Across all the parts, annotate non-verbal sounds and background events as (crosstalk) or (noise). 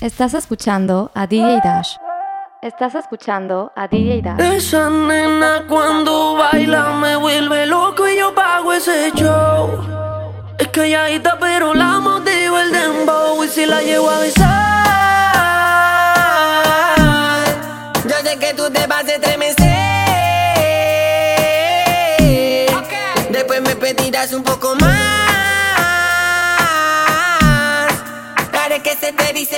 Estás escuchando a DJ Dash. Estás escuchando a DJ Dash. Esa nena cuando baila me vuelve loco y yo pago ese show. Es calladita pero la motivo el dembow y si la llevo a besar. Yo sé que tú te vas a estremecer. Después me pedirás un poco más.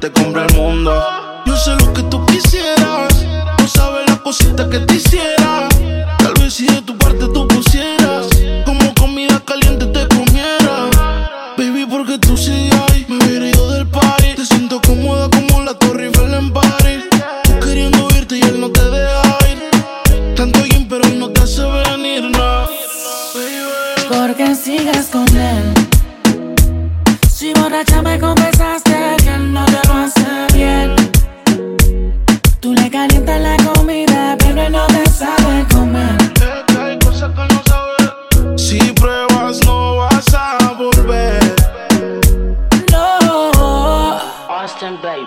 Te compre el mundo. Yo sé lo que tú quisieras. No sabes la cosita que te hiciera. Tal vez si de tu parte tú pusieras.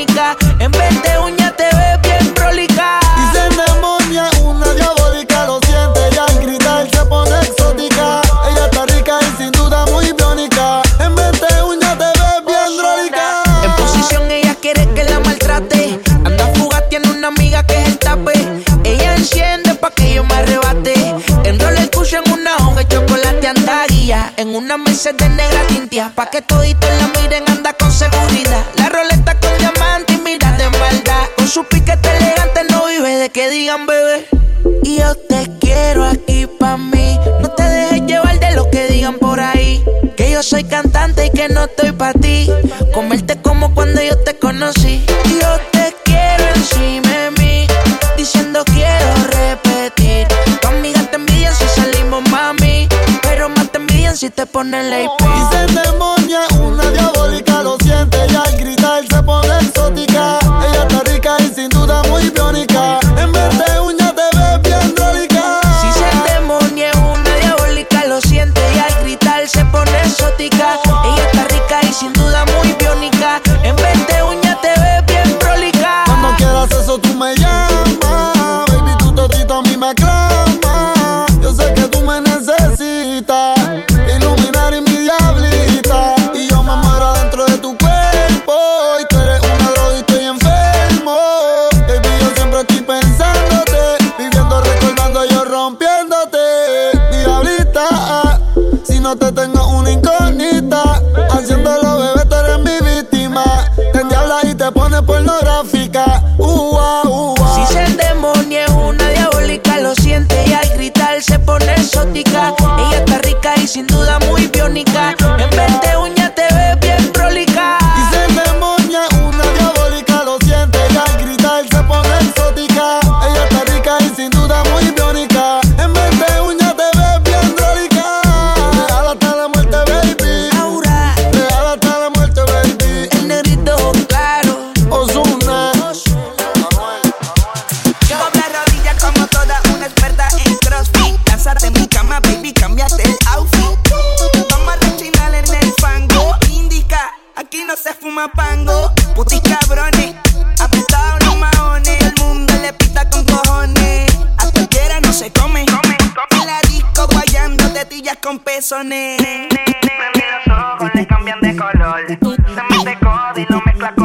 En vez de uña te ves bien prolica. Y se endemonia una diabólica, lo siente y al gritar se pone exótica. Ella está rica y sin duda muy biónica. En vez de uña te ves bien drólica. En posición ella quiere que la maltrate. Anda fuga, tiene una amiga que es el tape. Ella enciende pa' que yo me arrebate. Enrola el cucho en una hoja de chocolate anda guía. En una mesa de negra tintia. Pa' que toditos la miren, Y yo te quiero aquí pa' mí. No te dejes llevar de lo que digan por ahí. Que yo soy cantante y que no estoy pa' ti. Comerte como cuando yo te conocí. claro. Muy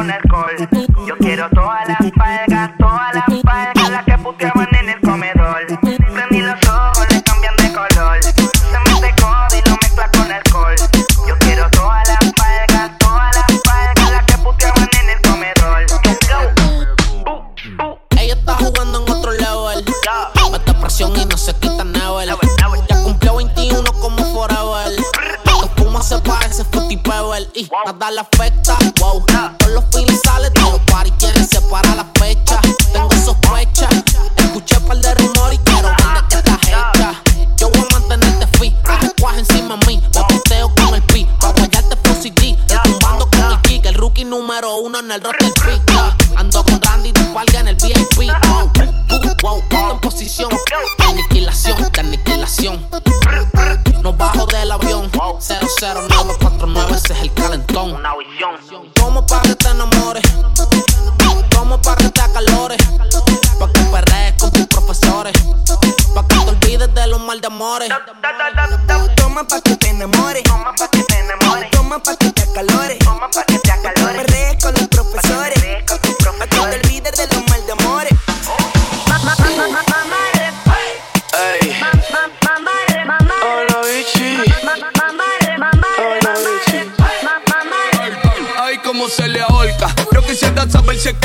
con alcohol. Yo quiero todas las palgas, todas las palgas, las que puteaban en el comedor. Prendí los ojos, le cambian de color. Se mete codo y lo mezcla con alcohol. Yo quiero todas las palgas, todas las palgas, las que puteaban en el comedor. Uh, uh. Ella está jugando en otro level. Mete presión y no se quita never. Ya cumplió 21 como forever. Fuma se parece Fruity Pebble. Y nada le afecta, el pick. Ando con Randy de Valga en el VIP. Wow, en posición. Aniquilación, de aniquilación. No bajo del avión. 00949,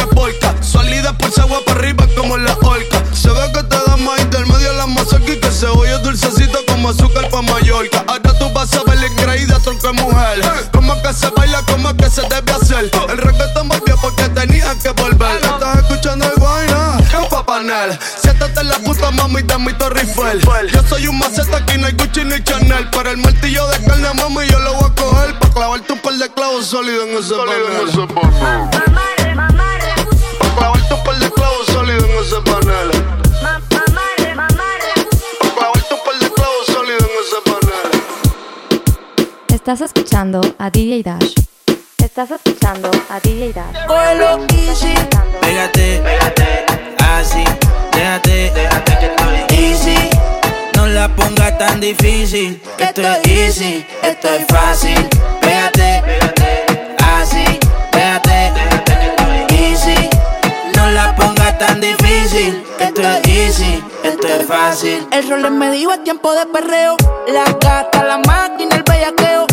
que porca. Salida por agua para arriba como la orca. Se ve que te da más intermedio la mazorca y que se oye dulcecito como azúcar pa' Mallorca. Ahora tú vas a ver la increíble tronco de mujer. Como que se baila, como que se debe hacer. El reggaetón volvió porque tenía que volver. Estás escuchando el guayna, pa' panel. Siéntate en la puta mami de mi Torre Yo soy un maceta, aquí no hay Gucci ni Chanel. Pero el martillo de carne, mami, yo lo voy a coger. Pa' clavarte un par de clavos sólidos en ese panel. Estás escuchando a DJ Dash. Estás escuchando a DJ Dash. Cógelo easy, pégate, pégate, así, déjate, déjate que estoy easy. No la pongas tan difícil, que esto es easy, esto es fácil. Pégate, pégate, esto es easy, esto es fácil. El rol es medio es tiempo de perreo. La gata, la máquina, el bellaqueo.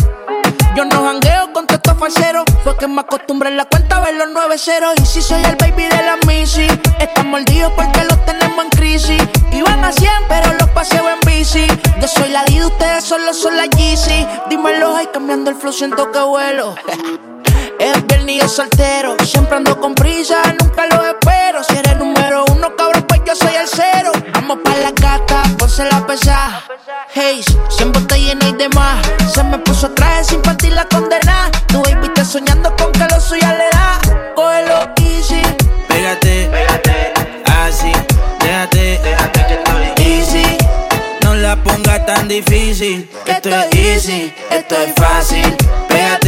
Yo no jangueo con estos falseros. Fue que me acostumbré en la cuenta a ver los nueve ceros. Y si soy el baby de la Missy, están mordidos porque los tenemos en crisis. Iban a 100, pero los paseo en bici. Yo soy la D, ustedes solo son la Yeezy. Dímelo, ay, cambiando el flow, siento que vuelo. (laughs) Es viernes y soltero. Siempre ando con prisa, nunca lo espero. Si eres número ponse la pesa. Hey, siempre te llena y demás. Se me puso traje sin partir la condena. Tu baby está soñando con que lo suya le da. Cógelo easy. Pégate, pégate, así, déjate, déjate que estoy easy. No la pongas tan difícil, que esto es easy, esto es fácil. Pégate,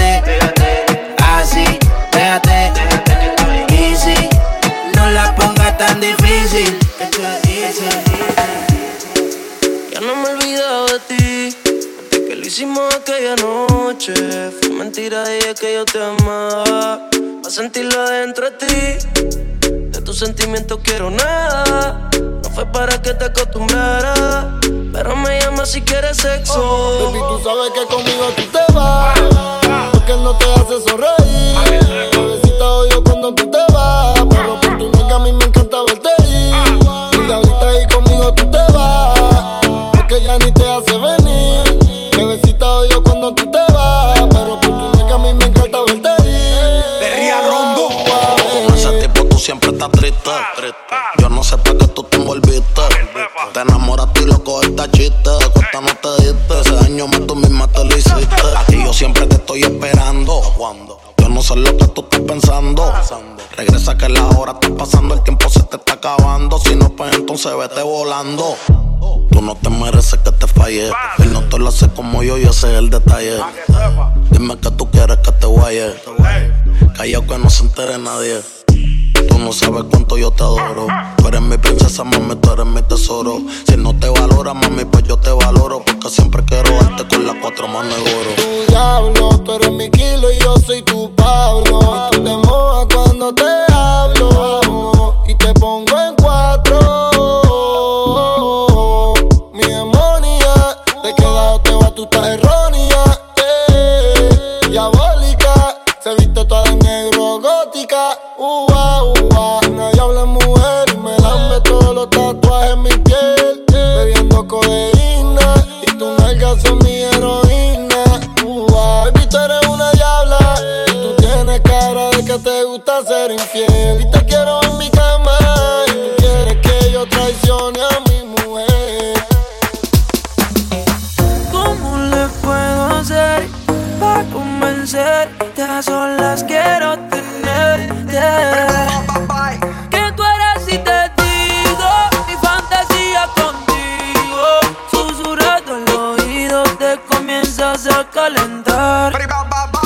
Fue mentira, dije que yo te amaba. A sentirlo adentro de ti. De tus sentimientos quiero nada. No fue para que te acostumbraras. Pero me llama si quieres sexo. Baby, tú sabes que conmigo tú te vas. Porque no te hace sonreír. Bebecita odio cuando tú te vas. Chiste. Cuesta no te diste. Ese daño más tú misma te lo hiciste. A ti yo siempre te estoy esperando. Yo no sé lo que tú estás pensando. Regresa que la hora está pasando, el tiempo se te está acabando. Si no, pues entonces vete volando. Tú no te mereces que te falle. Él no te lo hace como yo y ese es el detalle. Dime que tú quieres que te guaye. Callao que no se entere nadie. Tú no sabes cuánto yo te adoro. Tú eres mi princesa, mami, tú eres mi tesoro. Si no te valora, mami, pues yo te valoro. Porque siempre quiero darte con las cuatro manos de oro. Tu diablo, tú eres mi kilo y yo soy tu Pablo. Y tú te cuando te hablo. Y te pongo en cuatro. Mi demonia, te queda o te va, tú estás errónea. Eh, diabólica, se viste toda de negro, gótica. Comienzas a calentar.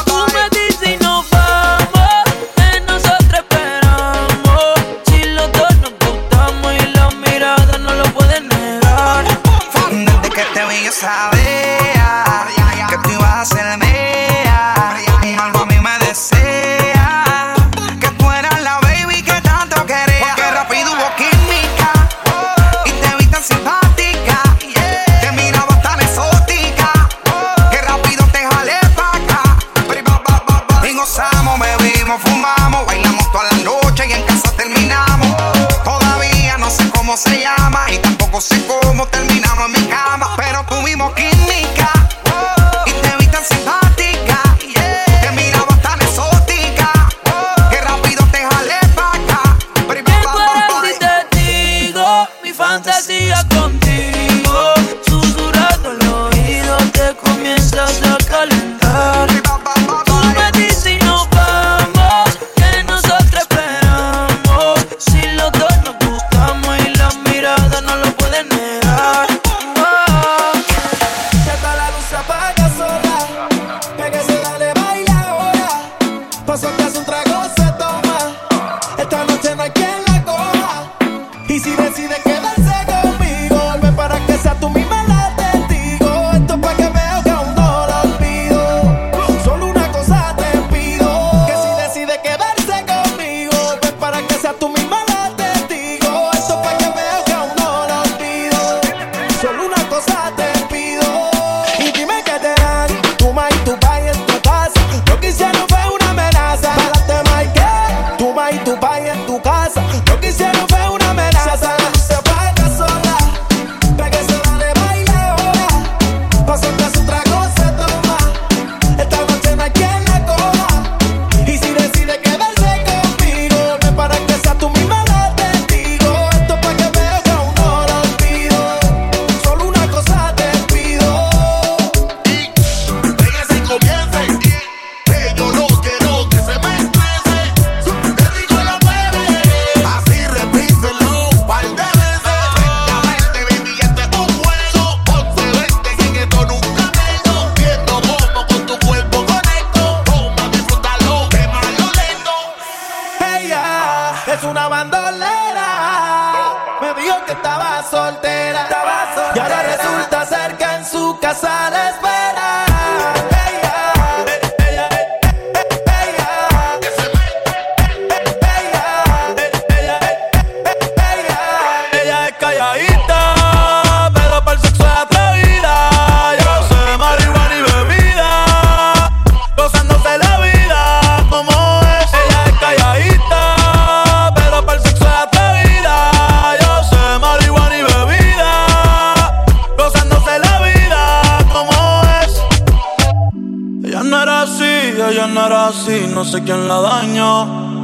Tú me dices y nos vamos, que nosotros esperamos. Si los dos nos gustamos y la mirada no lo pueden negar. Desde que te vi yo sabía Calladita, pero para el sexo es atrevida. Yo sé marihuana y bebida, gozándose la vida como es. Ella es calladita, pero para el sexo es atrevida. Yo sé marihuana y bebida, gozándose la vida como es. Ella no era así, ella no era así, no sé quién la dañó.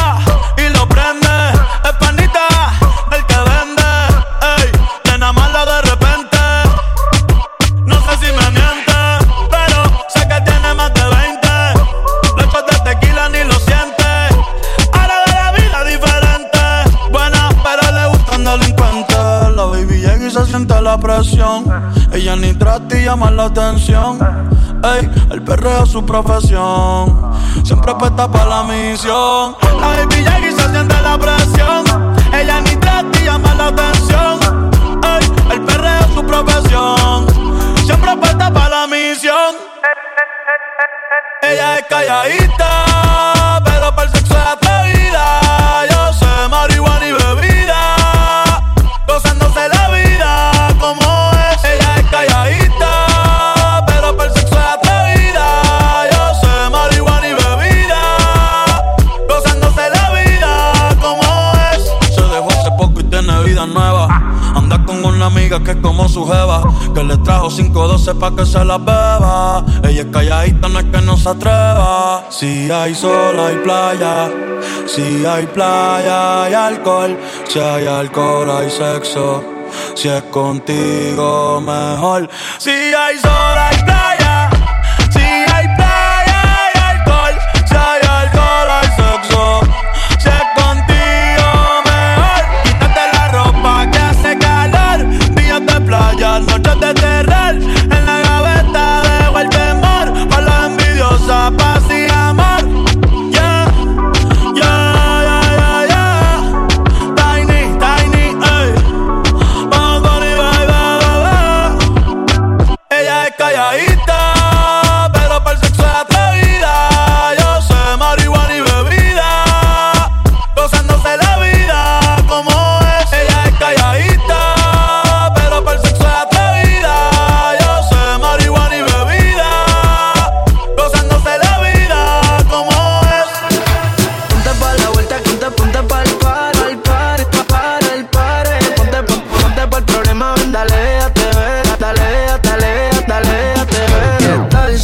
llama la atención. El perreo es su profesión. Siempre apuesta para la misión. La baby y se siente la presión. Ella ni y llama la atención. Ey, el perreo es su profesión. Siempre apuesta para la misión. Ella es calladita, Que le trajo 512 pa' que se la beba. Ella es calladita, no es que no se atreva. Si hay sol, hay playa. Si hay playa, hay alcohol. Si hay alcohol, hay sexo. Si es contigo, mejor. Si hay sol, hay playa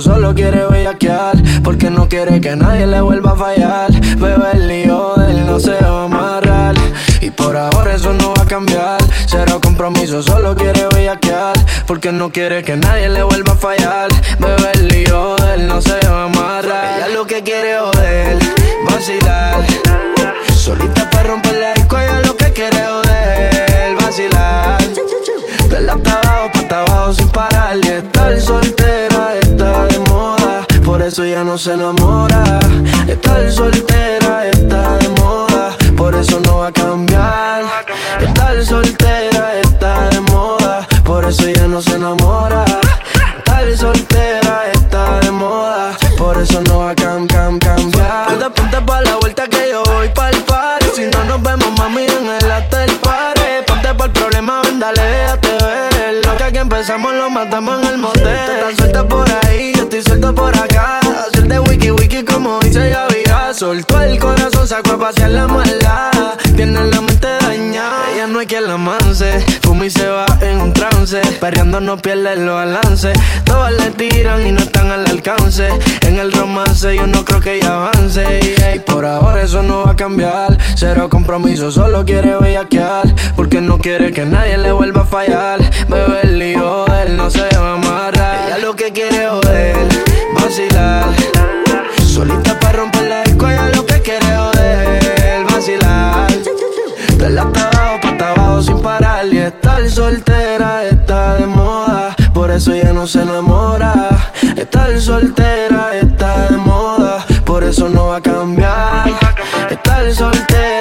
solo quiere bellaquear. Porque no quiere que nadie le vuelva a fallar. Bebé, el lío de él no se va a amarrar. Y por ahora eso no va a cambiar. Cero compromiso, solo quiere bellaquear. Porque no quiere que nadie le vuelva a fallar. Bebé, el lío de él no se va a amarrar. Ella lo que quiere es joder, vacilar. Solita para romper la disco, ella lo que quiere es joder, vacilar. De la hasta abajo, pa' abajo sin parar. Y estar soltera eso ya no se enamora. Estar soltera está de moda. Por eso no va a cambiar. Estar soltera está de moda. Por eso ya no se enamora. Estar soltera está de moda. Por eso no va a cam, cam, cambiar. Ponte, ponte pa' la vuelta que yo voy pa'l party. Si no nos vemos, mami, en el after party. Ponte por el problema, ven, dale, déjate ver. Lo que aquí empezamos lo matamos en el motel. Suelta wiki como dice Yaviras. Soltó el corazón, sacó a pasear la maldad. Tiene la mente dañada, ella no hay quien la manse. Fuma se va en un trance. Perreando no pierde los balances. Todas le tiran y no están al alcance. En el romance yo no creo que ella avance. Y por ahora eso no va a cambiar. Cero compromiso, solo quiere bellaquear. Porque no quiere que nadie le vuelva a fallar. Bebe el lío él, no se va a amarrar. Ella lo que quiere joder, la abajo, pa' abajo sin parar. Y estar soltera está de moda. Por eso ella no se enamora. Estar soltera está de moda. Por eso no va a cambiar. Estar soltera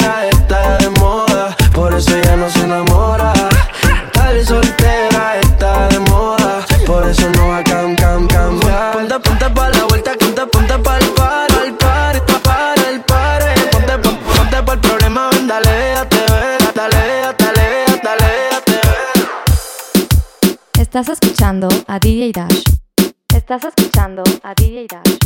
Estás escuchando a DJ Dash.